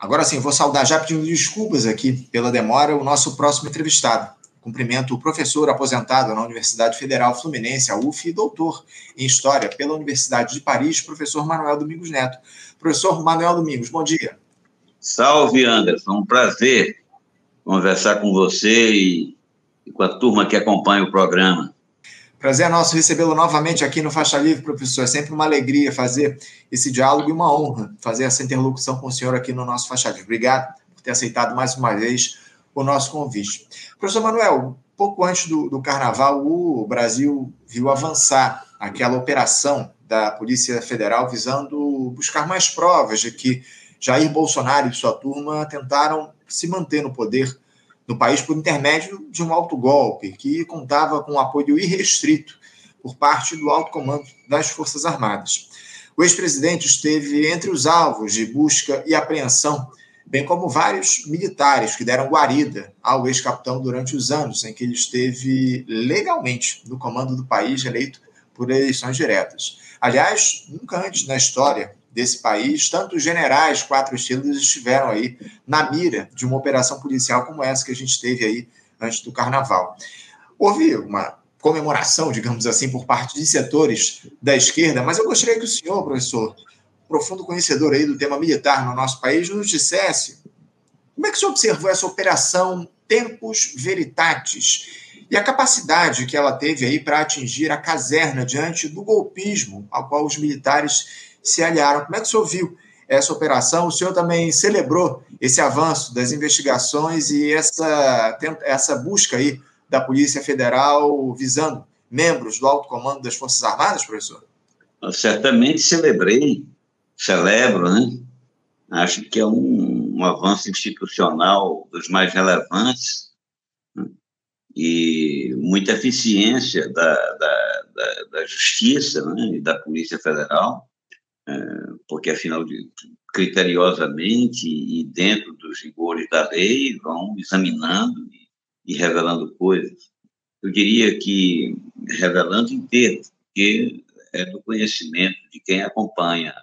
Agora sim, vou saudar já pedindo desculpas aqui pela demora o nosso próximo entrevistado. Cumprimento o professor aposentado na Universidade Federal Fluminense, a UF, e doutor em História pela Universidade de Paris, professor Manuel Domingos Neto. Professor Manuel Domingos, bom dia. Salve, Anderson. Um prazer conversar com você e, e com a turma que acompanha o programa. Prazer é nosso recebê-lo novamente aqui no Faixa Livre, professor. É sempre uma alegria fazer esse diálogo e uma honra fazer essa interlocução com o senhor aqui no nosso Faixa Livre. Obrigado por ter aceitado mais uma vez o nosso convite. Professor Manuel, pouco antes do, do Carnaval, o Brasil viu avançar aquela operação da Polícia Federal visando buscar mais provas de que Jair Bolsonaro e sua turma tentaram se manter no poder no país por intermédio de um autogolpe que contava com apoio irrestrito por parte do alto comando das Forças Armadas. O ex-presidente esteve entre os alvos de busca e apreensão, bem como vários militares que deram guarida ao ex-capitão durante os anos em que ele esteve legalmente no comando do país, eleito por eleições diretas. Aliás, nunca antes na história desse país, tanto os generais quatro estilos estiveram aí na mira de uma operação policial como essa que a gente teve aí antes do carnaval. Houve uma comemoração, digamos assim, por parte de setores da esquerda, mas eu gostaria que o senhor, professor, profundo conhecedor aí do tema militar no nosso país, nos dissesse como é que o senhor observou essa operação Tempus Veritatis e a capacidade que ela teve aí para atingir a caserna diante do golpismo ao qual os militares se aliaram. Como é que o senhor viu essa operação? O senhor também celebrou esse avanço das investigações e essa, essa busca aí da Polícia Federal visando membros do alto comando das Forças Armadas, professor? Eu certamente celebrei, celebro, né? Acho que é um, um avanço institucional dos mais relevantes né? e muita eficiência da, da, da, da Justiça né? e da Polícia Federal porque afinal criteriosamente e dentro dos rigores da lei vão examinando e, revelando coisas. Eu diria que revelando termos, porque é do conhecimento de quem acompanha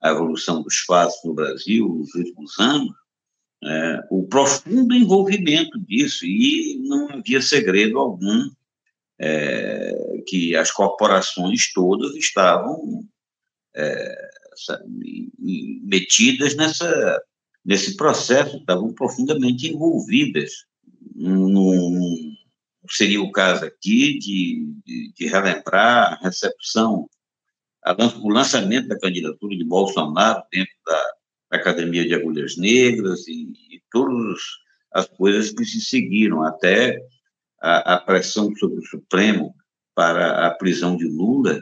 a evolução dos fatos no Brasil nos últimos anos, é, o profundo envolvimento disso, e não havia segredo algum é, que as corporações todas estavam é, metidas nessa, nesse processo, estavam profundamente envolvidas. Num, seria o caso aqui de, de, de relembrar a recepção, a, o lançamento da candidatura de Bolsonaro dentro da, Academia de Agulhas Negras e, e todas as coisas que se seguiram, até a, a pressão sobre o Supremo para a prisão de Lula,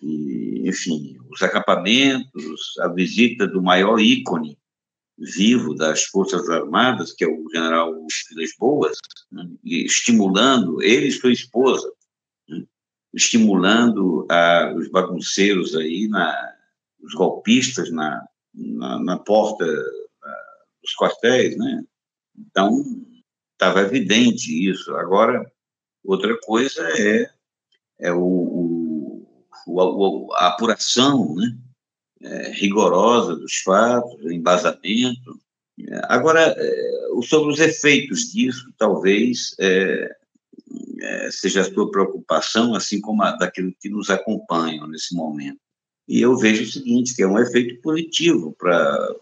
e, enfim, os acampamentos, a visita do maior ícone vivo das Forças Armadas, que é o general Vilas Boas, né, estimulando, ele e sua esposa, né, estimulando a, os bagunceiros aí, na, os golpistas na, na, na porta dos quartéis, né? Então, estava evidente isso. Agora, outra coisa é, é o, o a apuração né, é, rigorosa dos fatos, o embasamento. Agora, é, sobre os efeitos disso, talvez é, é, seja a sua preocupação, assim como a daquilo que nos acompanham nesse momento. E eu vejo o seguinte, que é um efeito positivo para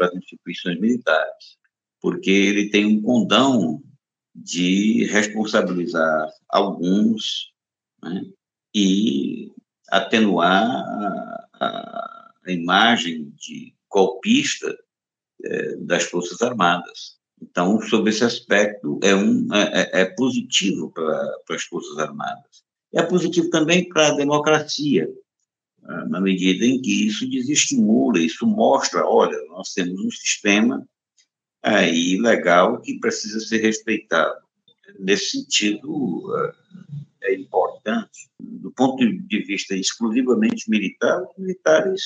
as instituições militares, porque ele tem um condão de responsabilizar alguns né, e atenuar a, a, imagem de golpista é, das Forças Armadas. Então, sobre esse aspecto, é, um, é, é, é positivo para as Forças Armadas. É positivo também para a democracia, ah, na medida em que isso desestimula, isso mostra, olha, nós temos um sistema aí legal que precisa ser respeitado. Nesse sentido, é importante, do ponto de vista exclusivamente militar, os militares,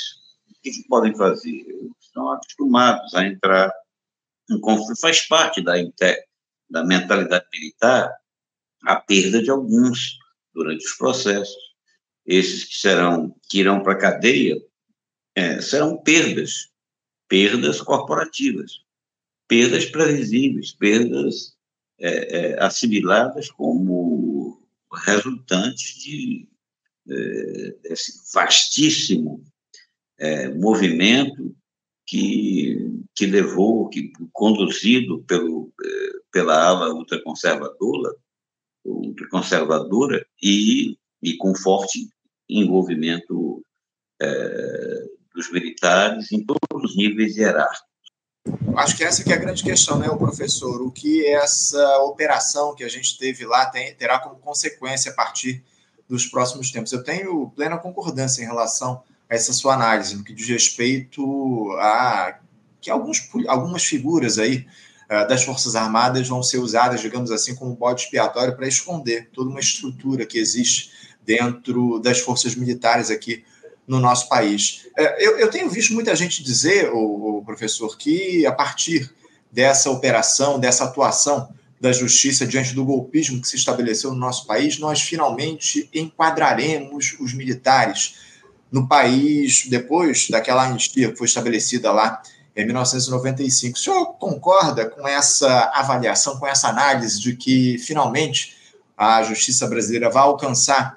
o que podem fazer? Estão acostumados a entrar em conflito, faz parte da, da mentalidade militar a perda de alguns durante os processos. Esses que serão que irão para a cadeia é, serão perdas perdas corporativas, perdas previsíveis, perdas é, é, assimiladas como resultantes de é, desse vastíssimo é, movimento que, que levou, que conduzido pelo, é, pela ala ultraconservadora, ultraconservadora e, e com forte envolvimento é, dos militares em todos os níveis hierárquicos. Acho que essa que é a grande questão, né, o professor? O que essa operação que a gente teve lá tem, terá como consequência a partir dos próximos tempos? Eu tenho plena concordância em relação a essa sua análise, no que diz respeito a que alguns, algumas figuras aí uh, das Forças Armadas vão ser usadas, digamos assim, como bode expiatório para esconder toda uma estrutura que existe dentro das forças militares aqui no nosso país. É, eu, eu, tenho visto muita gente dizer, o, o, professor, que a partir dessa operação, dessa atuação da justiça diante do golpismo que se estabeleceu no nosso país, nós finalmente enquadraremos os militares no país depois daquela anistia que foi estabelecida lá em 1995. O senhor concorda com essa avaliação, com essa análise de que finalmente a justiça brasileira vai alcançar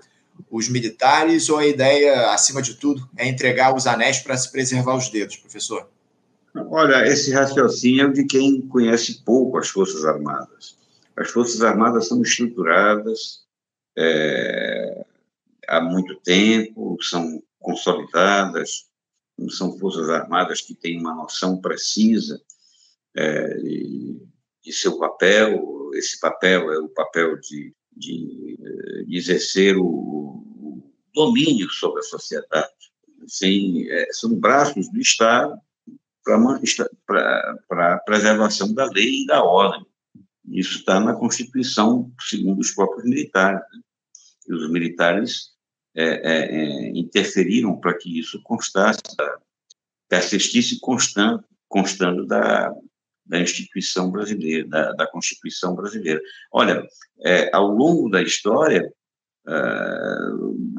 os militares ou a ideia, acima de tudo, é entregar os anéis para se preservar os dedos, professor? Olha, esse raciocínio é de quem conhece pouco as Forças Armadas. As Forças Armadas são estruturadas é, há muito tempo, são consolidadas, são Forças Armadas que têm uma noção precisa é, de seu papel. Esse papel é o papel de de, de exercer o, o, domínio sobre a sociedade. Assim, é, são braços do Estado para a preservação da lei e da ordem. Isso está na Constituição, segundo os próprios militares. Né? E os militares é, é, é interferiram para que isso constasse, persistisse constando, constando da, da instituição brasileira, da, da Constituição brasileira. Olha, é, ao longo da história, é,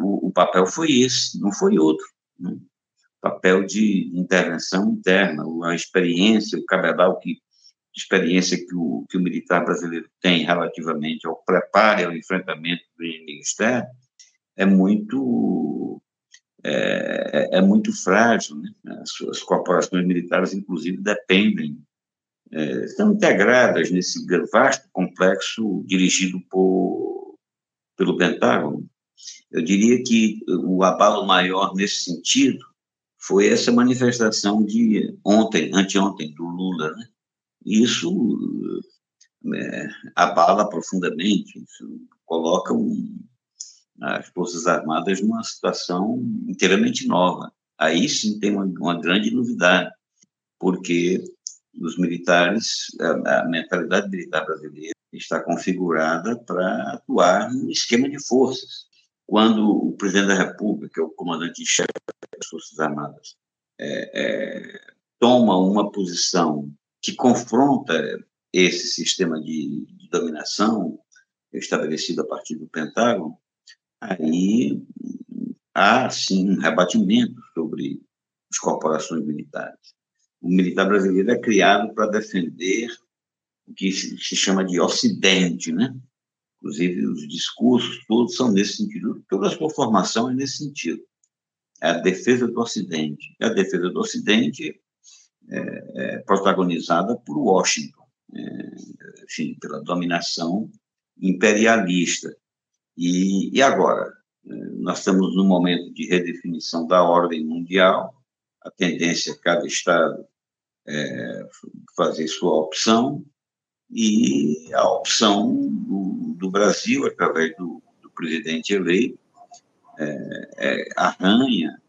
o, o, papel foi esse, não foi outro. Né? Papel de intervenção interna, a experiência, o cabedal que experiência que o, que o militar brasileiro tem relativamente ao preparo e ao enfrentamento do inimigo externo é muito é, é muito frágil. Né? As, as corporações militares, inclusive, dependem é, estão integradas nesse vasto complexo dirigido por, pelo Pentágono. Eu diria que o abalo maior nesse sentido foi essa manifestação de ontem, anteontem, do Lula. Né? Isso é, abala profundamente, isso coloca um, as Forças Armadas numa situação inteiramente nova. Aí sim tem uma, uma grande novidade, porque os militares, a, mentalidade militar brasileira está configurada para atuar num esquema de forças. Quando o presidente da República, o comandante-chefe das Forças Armadas, é, é, toma uma posição que confronta esse sistema de, de dominação estabelecido a partir do Pentágono, aí há, sim, um rebatimento sobre as corporações militares o militar brasileiro é criado para defender o que se chama de Ocidente, né? Inclusive, os discursos todos são nesse sentido, toda a sua formação é nesse sentido. É a defesa do Ocidente. E a defesa do Ocidente é, é protagonizada por Washington, é, enfim, pela dominação imperialista. E, e agora? É, nós estamos num momento de redefinição da ordem mundial, a tendência é cada Estado é, fazer sua opção, e a opção do, do Brasil, através do, do presidente eleito, é, é, arranha,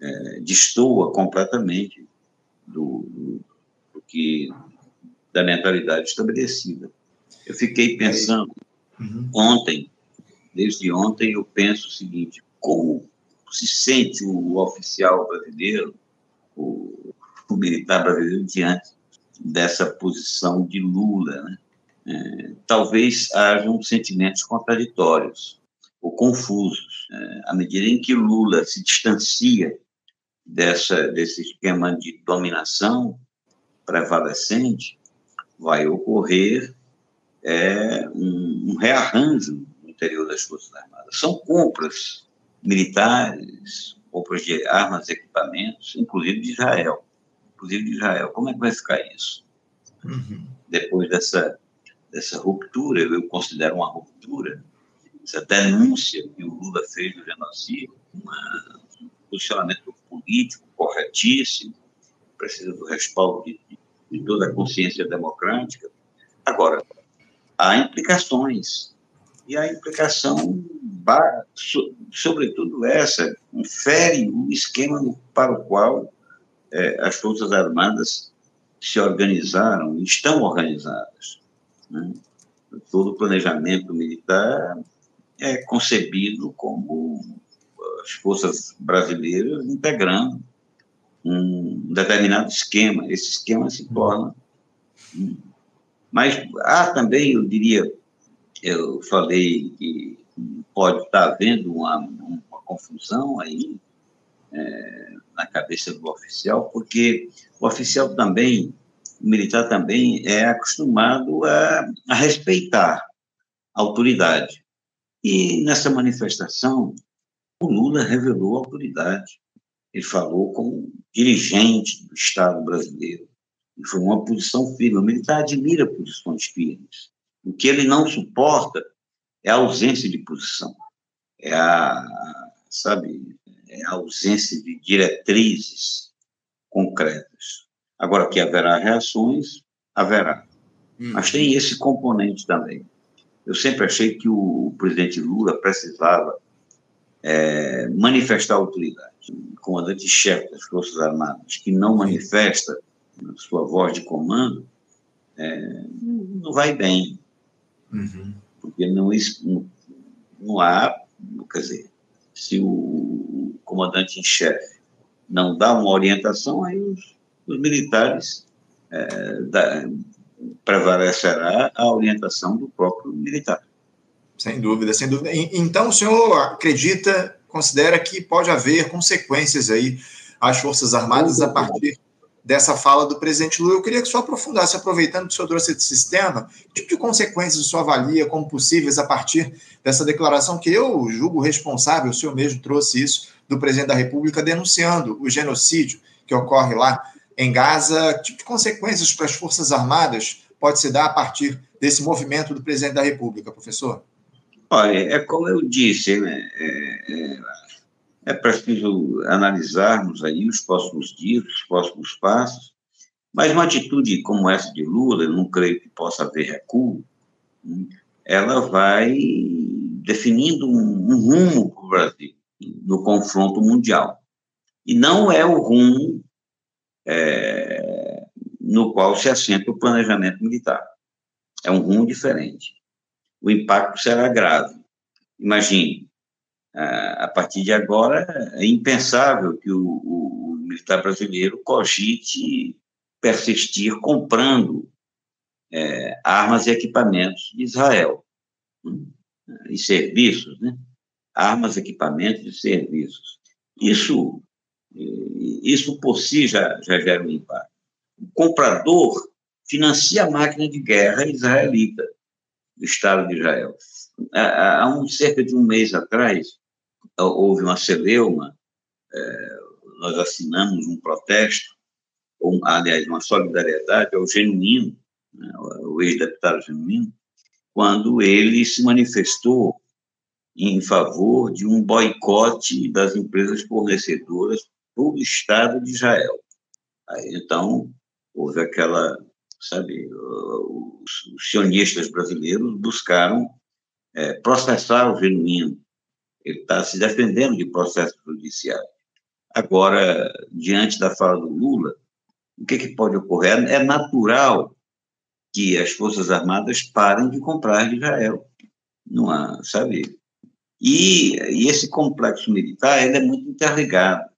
é, destoa completamente do, do, do, que da mentalidade estabelecida. Eu fiquei pensando uhum. ontem, desde ontem eu penso o seguinte: como se sente o oficial brasileiro o, o militar brasileiro diante dessa posição de Lula. Né? É, talvez hajam sentimentos contraditórios ou confusos. É, à medida em que Lula se distancia dessa, desse esquema de dominação prevalecente, vai ocorrer é, um, um rearranjo no interior das Forças Armadas. São compras militares, compras de armas equipamentos, inclusive de Israel. Inclusive de Israel. Como é que vai ficar isso? Uhum. Depois dessa, dessa ruptura, eu considero uma ruptura, essa denúncia que o Lula fez do genocídio, uma, um posicionamento político corretíssimo, precisa do respaldo de, de toda a consciência democrática. Agora, há implicações, e a implicação, sobretudo essa, infere o esquema para o qual é, as Forças Armadas se organizaram, estão organizadas. Né? Todo o planejamento militar é concebido como as forças brasileiras integrando um determinado esquema. Esse esquema se torna. Mas há também, eu diria, eu falei que pode estar havendo uma, uma confusão aí é, na cabeça do oficial, porque o oficial também, o militar também é acostumado a, a respeitar a autoridade. E nessa manifestação, o Lula revelou a autoridade. Ele falou como dirigente do Estado brasileiro. E foi uma posição firme. O militar admira posições firmes. O que ele não suporta é a ausência de posição. É a, sabe, é a ausência de diretrizes concretas. Agora, que haverá reações, haverá. Hum. Mas tem esse componente também. Eu sempre achei que o presidente Lula precisava é, manifestar autoridade. O comandante-chefe das Forças Armadas que não manifesta sua voz de comando, é, não vai bem. Uhum. Porque não, não, há, quer dizer, se o comandante em chefe não dá uma orientação, aí os, os militares é, prevalecerá a orientação do próprio militar. Sem dúvida, sem dúvida. Então, o senhor acredita, considera que pode haver consequências aí às Forças Armadas a partir dessa fala do presidente Lula. Eu queria que o senhor aprofundasse, aproveitando que o senhor trouxe esse sistema, que tipo de consequências o senhor avalia como possíveis a partir dessa declaração que eu julgo responsável, o senhor mesmo trouxe isso, do presidente da República, denunciando o genocídio que ocorre lá em Gaza. Que tipo de consequências para as Forças Armadas pode se dar a partir desse movimento do presidente da República, professor? Olha, é como eu disse, né? É, é, é preciso analisarmos aí os próximos dias, os próximos passos, mas uma atitude como essa de Lula, não creio que possa haver recuo, né? ela vai definindo um, um rumo para o Brasil no confronto mundial. E não é o rumo é, no qual se assenta o planejamento militar. É um rumo diferente o impacto será grave. Imagine, a partir de agora, é impensável que o, o militar brasileiro cogite persistir comprando é, armas e equipamentos de Israel hum, e serviços, né? Armas, equipamentos e serviços. Isso, isso por si já, já gera um impacto. O comprador financia a máquina de guerra israelita do Estado de Israel. Há, um, cerca de um mês atrás, houve uma celeuma, é, nós assinamos um protesto, aliás, uma solidariedade ao Genuíno, né, o ex-deputado Genuíno, quando ele se manifestou em favor de um boicote das empresas fornecedoras do Estado de Israel. Aí, então, houve aquela sabe? Os, os sionistas brasileiros buscaram é, processar o genuíno. Ele está se defendendo de processo judiciário. Agora, diante da fala do Lula, o que, que pode ocorrer? É natural que as Forças Armadas parem de comprar de Israel. Não há, sabe? E, e esse complexo militar ele é muito interligado.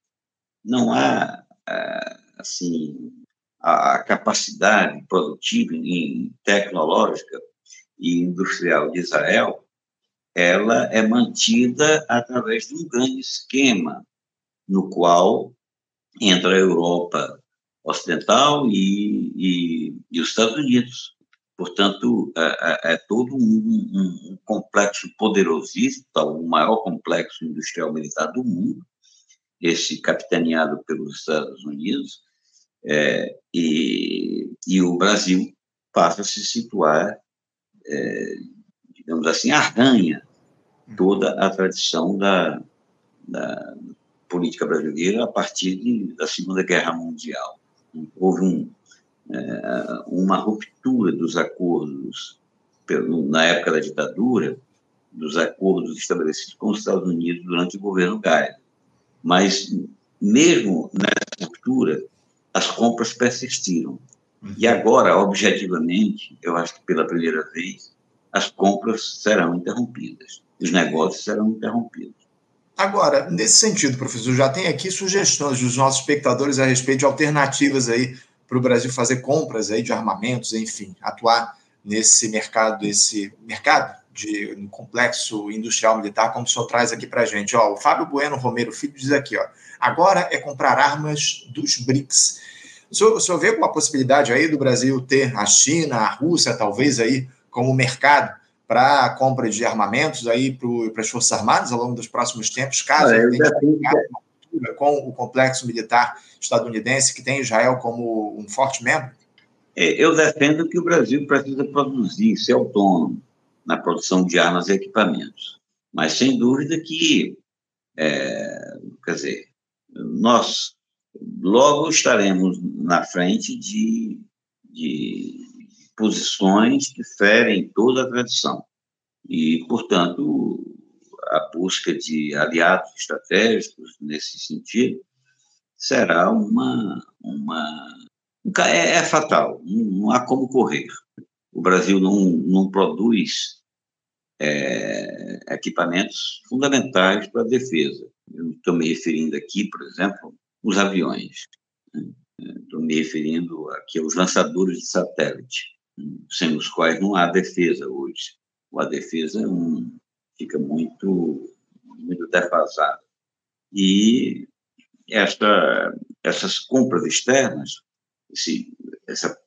Não há, ah, assim, a, capacidade produtiva e tecnológica e industrial de Israel, ela é mantida através de um grande esquema no qual entre a Europa Ocidental e, e, e os Estados Unidos. Portanto, é, é, todo um, um, um, complexo poderosíssimo, o maior complexo industrial militar do mundo, esse capitaneado pelos Estados Unidos, é, e, e o Brasil passa a se situar, é, digamos assim, arranha toda a tradição da, da política brasileira a partir de, da Segunda Guerra Mundial. Houve um, é, uma ruptura dos acordos, na época da ditadura, dos acordos estabelecidos com os Estados Unidos durante o governo Geisel. Mas, mesmo nessa ruptura, as compras persistiram. E agora, objetivamente, eu acho que pela primeira vez, as compras serão interrompidas, os negócios serão interrompidos. Agora, nesse sentido, professor, já tem aqui sugestões dos nossos espectadores a respeito de alternativas aí para o Brasil fazer compras aí de armamentos, enfim, atuar nesse mercado, esse mercado de um complexo industrial militar, como o senhor traz aqui para a gente. Ó, o Fábio Bueno Romero Filho diz aqui, ó, agora é comprar armas dos BRICS. O senhor, o senhor vê alguma possibilidade aí do Brasil ter a China, a Rússia, talvez aí, como mercado para a compra de armamentos aí para as Forças Armadas ao longo dos próximos tempos, caso ah, tenha com o complexo militar estadunidense, que tem Israel como um forte membro? É, eu defendo que o Brasil precisa produzir, ser autônomo na produção de armas e equipamentos. Mas, sem dúvida que, é, quer dizer, nós logo estaremos na frente de, de posições que ferem toda a tradição. E, portanto, a busca de aliados estratégicos nesse sentido será uma. uma é, é fatal, não, há como correr. O Brasil não, não produz é, equipamentos fundamentais para a defesa. Estou me referindo aqui, por exemplo, os aviões. Né? Estou me referindo aqui aos lançadores de satélite sem os quais não há defesa hoje. A defesa é fica muito, muito defasada. E esta, essas compras externas, esse, essa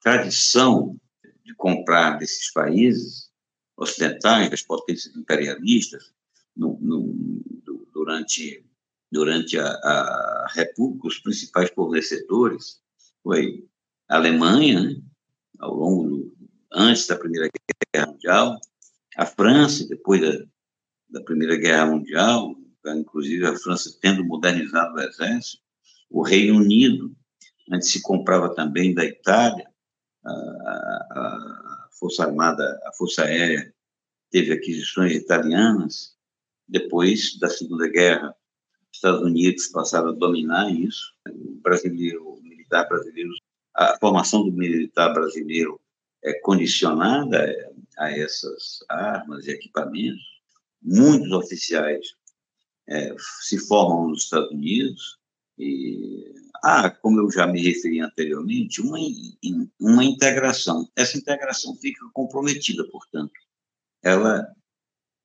tradição de comprar desses países ocidentais, das potências imperialistas, no, no, durante, durante a, a República, os principais fornecedores foi a Alemanha, né? Ao longo do, antes da Primeira Guerra Mundial, a França, depois da, da Primeira Guerra Mundial, inclusive a França tendo modernizado o exército, o Reino Unido, antes se comprava também da Itália, a, a Força Armada, a Força Aérea teve aquisições italianas, depois da Segunda Guerra, os Estados Unidos passaram a dominar isso, o brasileiro, o militar brasileiro a formação do militar brasileiro é condicionada a essas armas e equipamentos. Muitos oficiais é, se formam nos Estados Unidos e há, como eu já me referi anteriormente, uma, uma integração. Essa integração fica comprometida, portanto. Ela,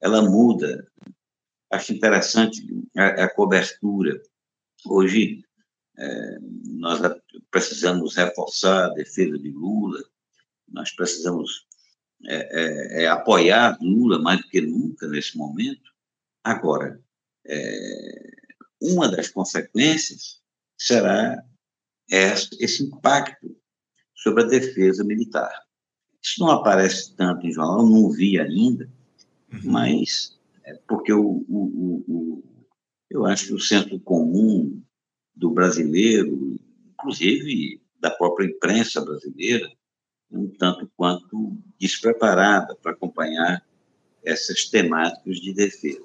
ela muda. Acho interessante a, a cobertura. Hoje, é, nós precisamos reforçar a defesa de Lula, nós precisamos é, é, é, apoiar Lula mais do que nunca nesse momento. Agora, é, uma das consequências será esse impacto sobre a defesa militar. Isso não aparece tanto em jornal, não vi ainda, uhum. mas é porque o, o, o, eu acho que o centro comum do brasileiro, inclusive da própria imprensa brasileira, um tanto quanto despreparada para acompanhar essas temáticas de defesa.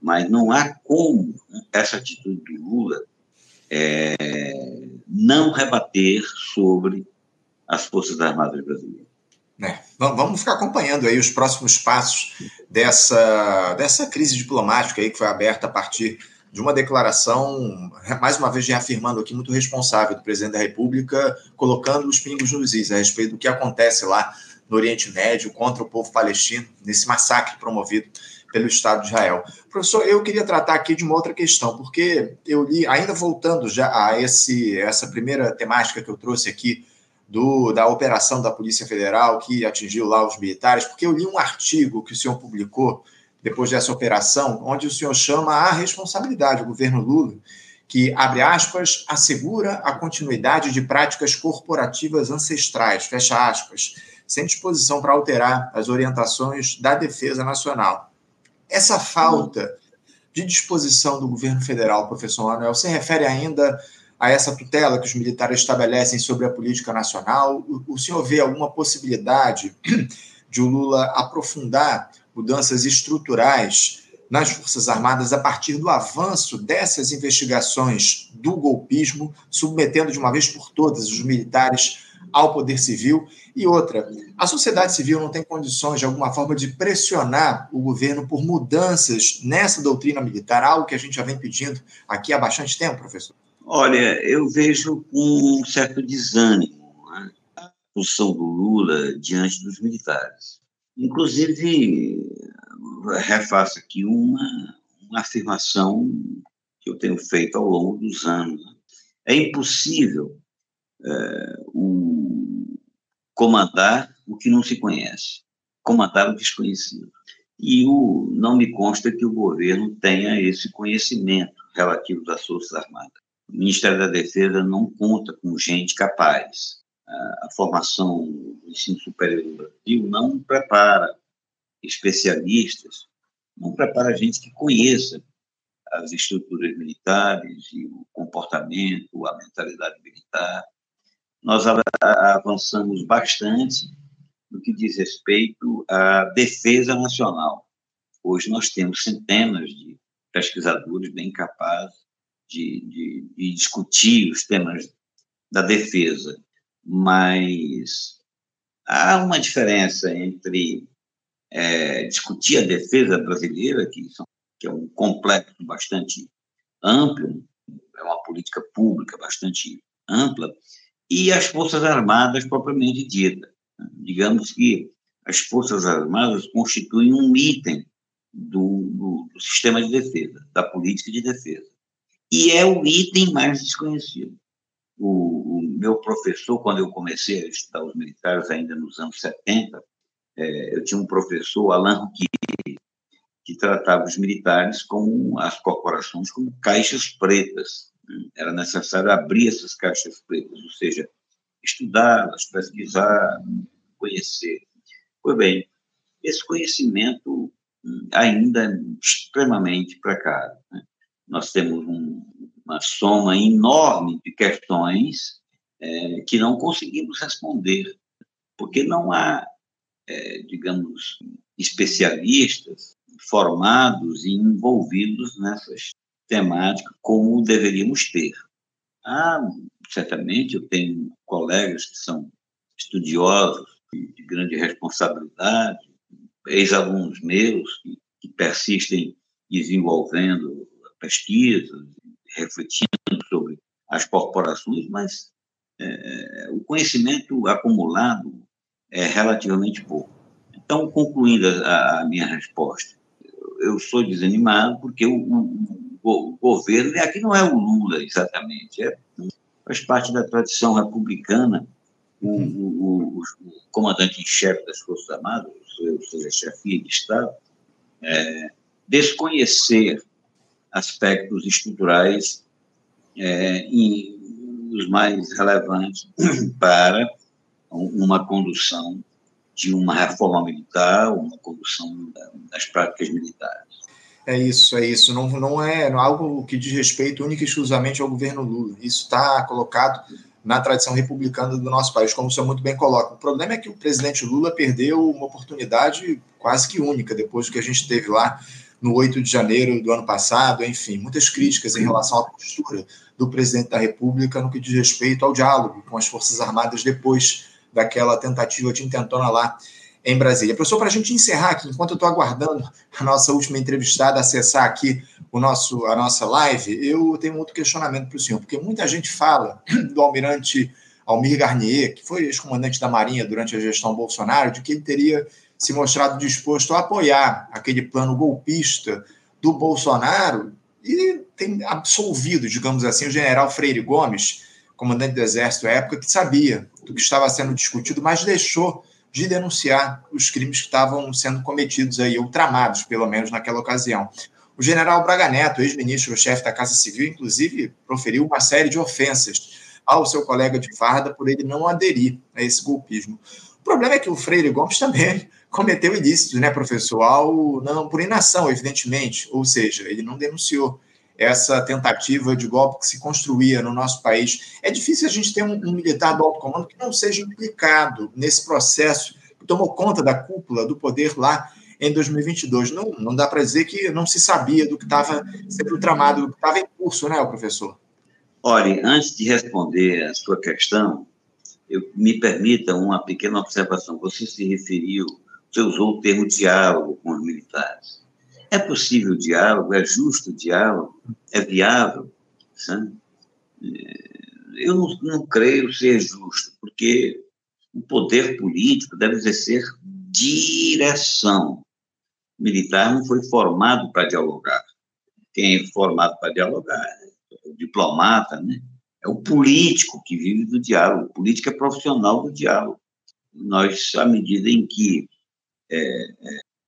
Mas não há como essa atitude do Lula é, não rebater sobre as Forças Armadas brasileiras. É, vamos ficar acompanhando aí os próximos passos dessa, dessa crise diplomática aí que foi aberta a partir de uma declaração, mais uma vez reafirmando aqui, muito responsável do presidente da República, colocando os pingos nos is a respeito do que acontece lá no Oriente Médio contra o povo palestino, nesse massacre promovido pelo Estado de Israel. Professor, eu queria tratar aqui de uma outra questão, porque eu li, ainda voltando já a esse, essa primeira temática que eu trouxe aqui, do, da operação da Polícia Federal que atingiu lá os militares, porque eu li um artigo que o senhor publicou depois dessa operação, onde o senhor chama a responsabilidade, o governo Lula, que, abre aspas, assegura a continuidade de práticas corporativas ancestrais, fecha aspas, sem disposição para alterar as orientações da defesa nacional. Essa falta de disposição do governo federal, professor Manuel, se refere ainda a essa tutela que os militares estabelecem sobre a política nacional? O, senhor vê alguma possibilidade de o Lula aprofundar mudanças estruturais nas Forças Armadas a partir do avanço dessas investigações do golpismo, submetendo de uma vez por todas os militares ao poder civil? E outra, a sociedade civil não tem condições, de alguma forma, de pressionar o governo por mudanças nessa doutrina militar, algo que a gente já vem pedindo aqui há bastante tempo, professor? Olha, eu vejo com um certo desânimo né, a posição do Lula diante dos militares. Inclusive, refaço aqui uma, uma afirmação que eu tenho feito ao longo dos anos. É impossível é, o, comandar o que não se conhece, comandar o desconhecido. E o, não me consta que o governo tenha esse conhecimento relativo das Forças Armadas. O Ministério da Defesa não conta com gente capaz. A, formação do ensino superior do Brasil não prepara especialistas, não prepara gente que conheça as estruturas militares e o comportamento, a mentalidade militar. Nós avançamos bastante no que diz respeito à defesa nacional. Hoje nós temos centenas de pesquisadores bem capazes de, de, de discutir os temas da defesa, mas há uma diferença entre é, discutir a defesa brasileira, que, são, que, é um complexo bastante amplo, é uma política pública bastante ampla, e as Forças Armadas propriamente dita. Digamos que as Forças Armadas constituem um item do, do, do sistema de defesa, da política de defesa e é o item mais desconhecido. O, meu professor, quando eu comecei a estudar os militares, ainda nos anos 70, é, eu tinha um professor, Alain Rouquier, que tratava os militares como as corporações como caixas pretas. Era necessário abrir essas caixas pretas, ou seja, estudá-las, pesquisar, conhecer. Pois bem, esse conhecimento hum, ainda é extremamente precário. Né? nós temos um, uma soma enorme de questões é, que não conseguimos responder, porque não há, é, digamos, especialistas formados e envolvidos nessas temáticas como deveríamos ter. Há, certamente, eu tenho colegas que são estudiosos de grande responsabilidade, ex-alunos meus que, que persistem desenvolvendo pesquisas, refletindo sobre as corporações, mas é, o conhecimento acumulado é relativamente pouco. Então, concluindo a, a minha resposta, eu sou desanimado porque o, o, o, governo, aqui não é o Lula exatamente, é, faz parte da tradição republicana, o, o, comandante em chefe das Forças Armadas, ou seja, chefia de Estado, é, desconhecer aspectos estruturais é, os mais relevantes para uma condução de uma reforma militar, uma condução das práticas militares. É isso, é isso. Não, não é algo que diz respeito única e exclusivamente ao governo Lula. Isso está colocado na tradição republicana do nosso país, como o senhor muito bem coloca. O problema é que o presidente Lula perdeu uma oportunidade quase que única depois do que a gente teve lá no 8 de janeiro do ano passado, enfim, muitas críticas em relação à postura do presidente da República no que diz respeito ao diálogo com as Forças Armadas depois daquela tentativa de intentona lá em Brasília. Professor, para a gente encerrar aqui, enquanto eu estou aguardando a nossa última entrevistada acessar aqui o nosso, a nossa live, eu tenho outro questionamento para o senhor, porque muita gente fala do almirante Almir Garnier, que foi ex-comandante da Marinha durante a gestão Bolsonaro, de que ele teria se mostrado disposto a apoiar aquele plano golpista do Bolsonaro e tem absolvido, digamos assim, o general Freire Gomes, comandante do Exército à época, que sabia do que estava sendo discutido, mas deixou de denunciar os crimes que estavam sendo cometidos aí, ou tramados, pelo menos naquela ocasião. O general Braga Neto, ex-ministro-chefe da Casa Civil, inclusive, proferiu uma série de ofensas ao seu colega de farda por ele não aderir a esse golpismo. O problema é que o Freire Gomes também cometeu ilícitos, né, professor? Ao, não, por inação, evidentemente, ou seja, ele não denunciou essa tentativa de golpe que se construía no nosso país. É difícil a gente ter um, um militar do alto comando que não seja implicado nesse processo que tomou conta da cúpula do poder lá em 2022. Não, não dá para dizer que não se sabia do que estava sendo tramado, do que estava em curso, né, professor? Olha, antes de responder a sua questão, eu, me permita uma pequena observação. Você se referiu, você usou o termo diálogo com os militares. É possível o diálogo? É justo o diálogo? É viável? Sabe? Eu não, não creio ser justo, porque o poder político deve exercer direção. O militar não foi formado para dialogar. Quem é formado para dialogar é o diplomata, né? É o político que vive do diálogo. O político é profissional do diálogo. Nós, à medida em que é, é,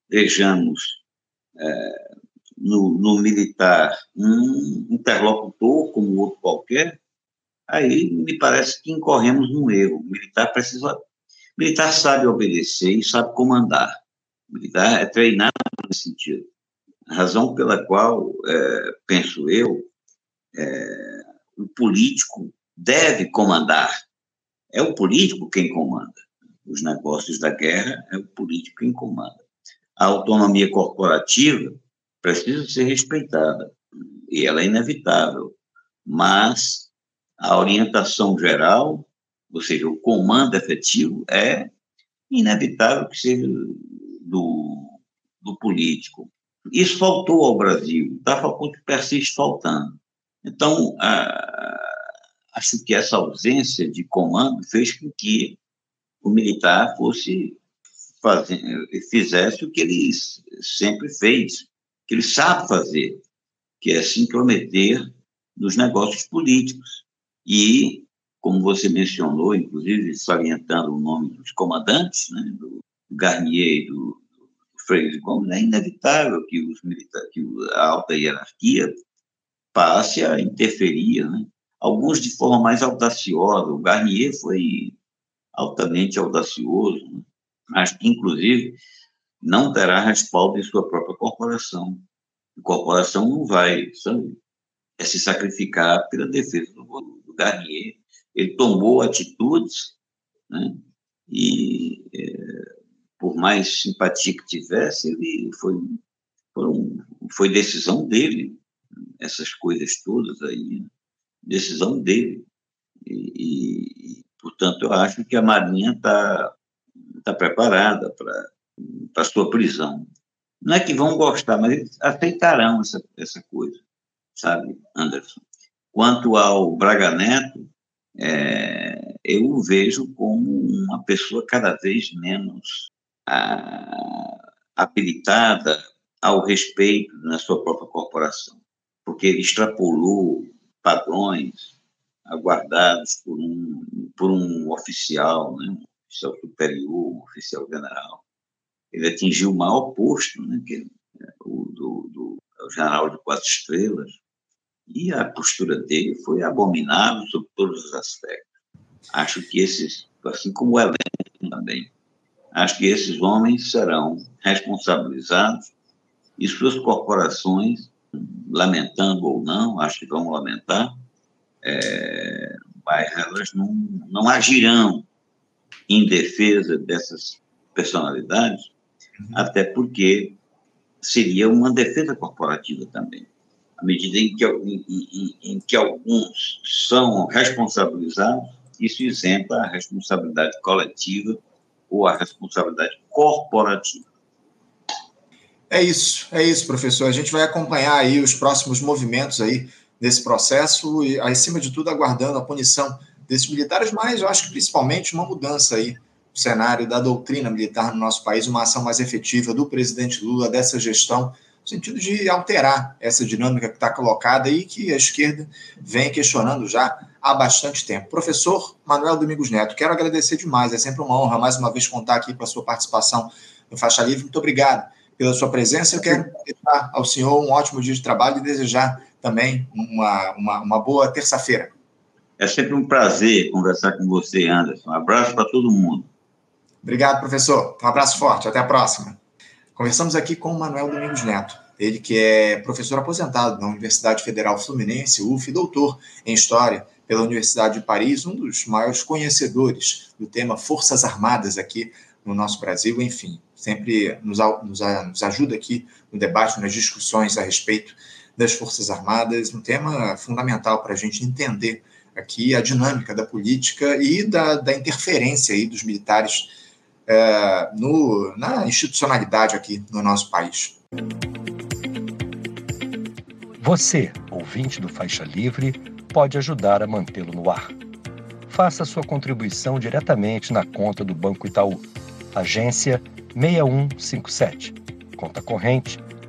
vejamos é, no, no, militar um interlocutor como outro qualquer, aí me parece que incorremos num erro. O militar precisa. O militar sabe obedecer e sabe comandar. O militar é treinado nesse sentido. A razão pela qual, é, penso eu, é, o político deve comandar. É o político quem comanda. Os negócios da guerra é o político quem comanda a autonomia corporativa precisa ser respeitada, e ela é inevitável, mas a orientação geral, ou seja, o comando efetivo, é inevitável que seja do, do político. Isso faltou ao Brasil, tá, persiste faltando. Então, acho que essa ausência de comando fez com que o militar fosse fizesse o que ele sempre fez, que ele sabe fazer, que é se intrometer nos negócios políticos. E, como você mencionou, inclusive salientando o nome dos comandantes, né, do Garnier e do, do Freire Gomes, é inevitável que, os que a alta hierarquia passe a interferir, né? alguns de forma mais audaciosa. O Garnier foi altamente audacioso, né? mas inclusive, não terá respaldo em sua própria corporação. A corporação não vai sabe, é se sacrificar pela defesa do, do Garnier. Ele tomou atitudes, né, e é, por mais simpatia que tivesse, ele foi, foi, foi decisão dele, essas coisas todas aí, né, decisão dele. E, portanto, eu acho que a Marinha está está preparada para a sua prisão. Não é que vão gostar, mas eles aceitarão essa, essa coisa, sabe, Anderson? Quanto ao Braga Neto, é, eu o vejo como uma pessoa cada vez menos a, habilitada ao respeito na sua própria corporação, porque ele extrapolou padrões aguardados por um, por um oficial, né, oficial superior, oficial general. Ele atingiu o maior posto, né, que é o do, do general de quatro estrelas, e a postura dele foi abominável sob todos os aspectos. Acho que esses, assim como o elenco também, acho que esses homens serão responsabilizados e suas corporações, lamentando ou não, acho que vão lamentar, é, mas elas não, não agirão em defesa dessas personalidades, uhum. até porque seria uma defesa corporativa também. À medida em que, em, em, em que alguns são responsabilizados, isso isenta a responsabilidade coletiva ou a responsabilidade corporativa. É isso, é isso, professor. A gente vai acompanhar aí os próximos movimentos aí desse processo e, acima de tudo, aguardando a punição desses militares, mas eu acho que principalmente uma mudança aí o cenário da doutrina militar no nosso país, uma ação mais efetiva do presidente Lula, dessa gestão, no sentido de alterar essa dinâmica que está colocada e que a esquerda vem questionando já há bastante tempo. Professor Manuel Domingos Neto, quero agradecer demais, é sempre uma honra mais uma vez contar aqui com a sua participação no Faixa Livre. Muito obrigado pela sua presença. Eu quero desejar ao senhor um ótimo dia de trabalho e desejar também uma, uma, uma boa terça-feira. É sempre um prazer conversar com você, Anderson. Um abraço para todo mundo. Obrigado, professor. Um abraço forte. Até a próxima. Conversamos aqui com o Manuel Domingos Neto. Ele que é professor aposentado na Universidade Federal Fluminense, UF, doutor em História pela Universidade de Paris, um dos maiores conhecedores do tema Forças Armadas aqui no nosso Brasil, enfim, sempre nos, nos, nos ajuda aqui no debate, nas discussões a respeito das Forças Armadas, um tema fundamental para a gente entender aqui a dinâmica da política e da, da interferência aí dos militares é, no, na institucionalidade aqui no nosso país. Você, ouvinte do Faixa Livre, pode ajudar a mantê-lo no ar. Faça sua contribuição diretamente na conta do Banco Itaú, agência 6157, conta corrente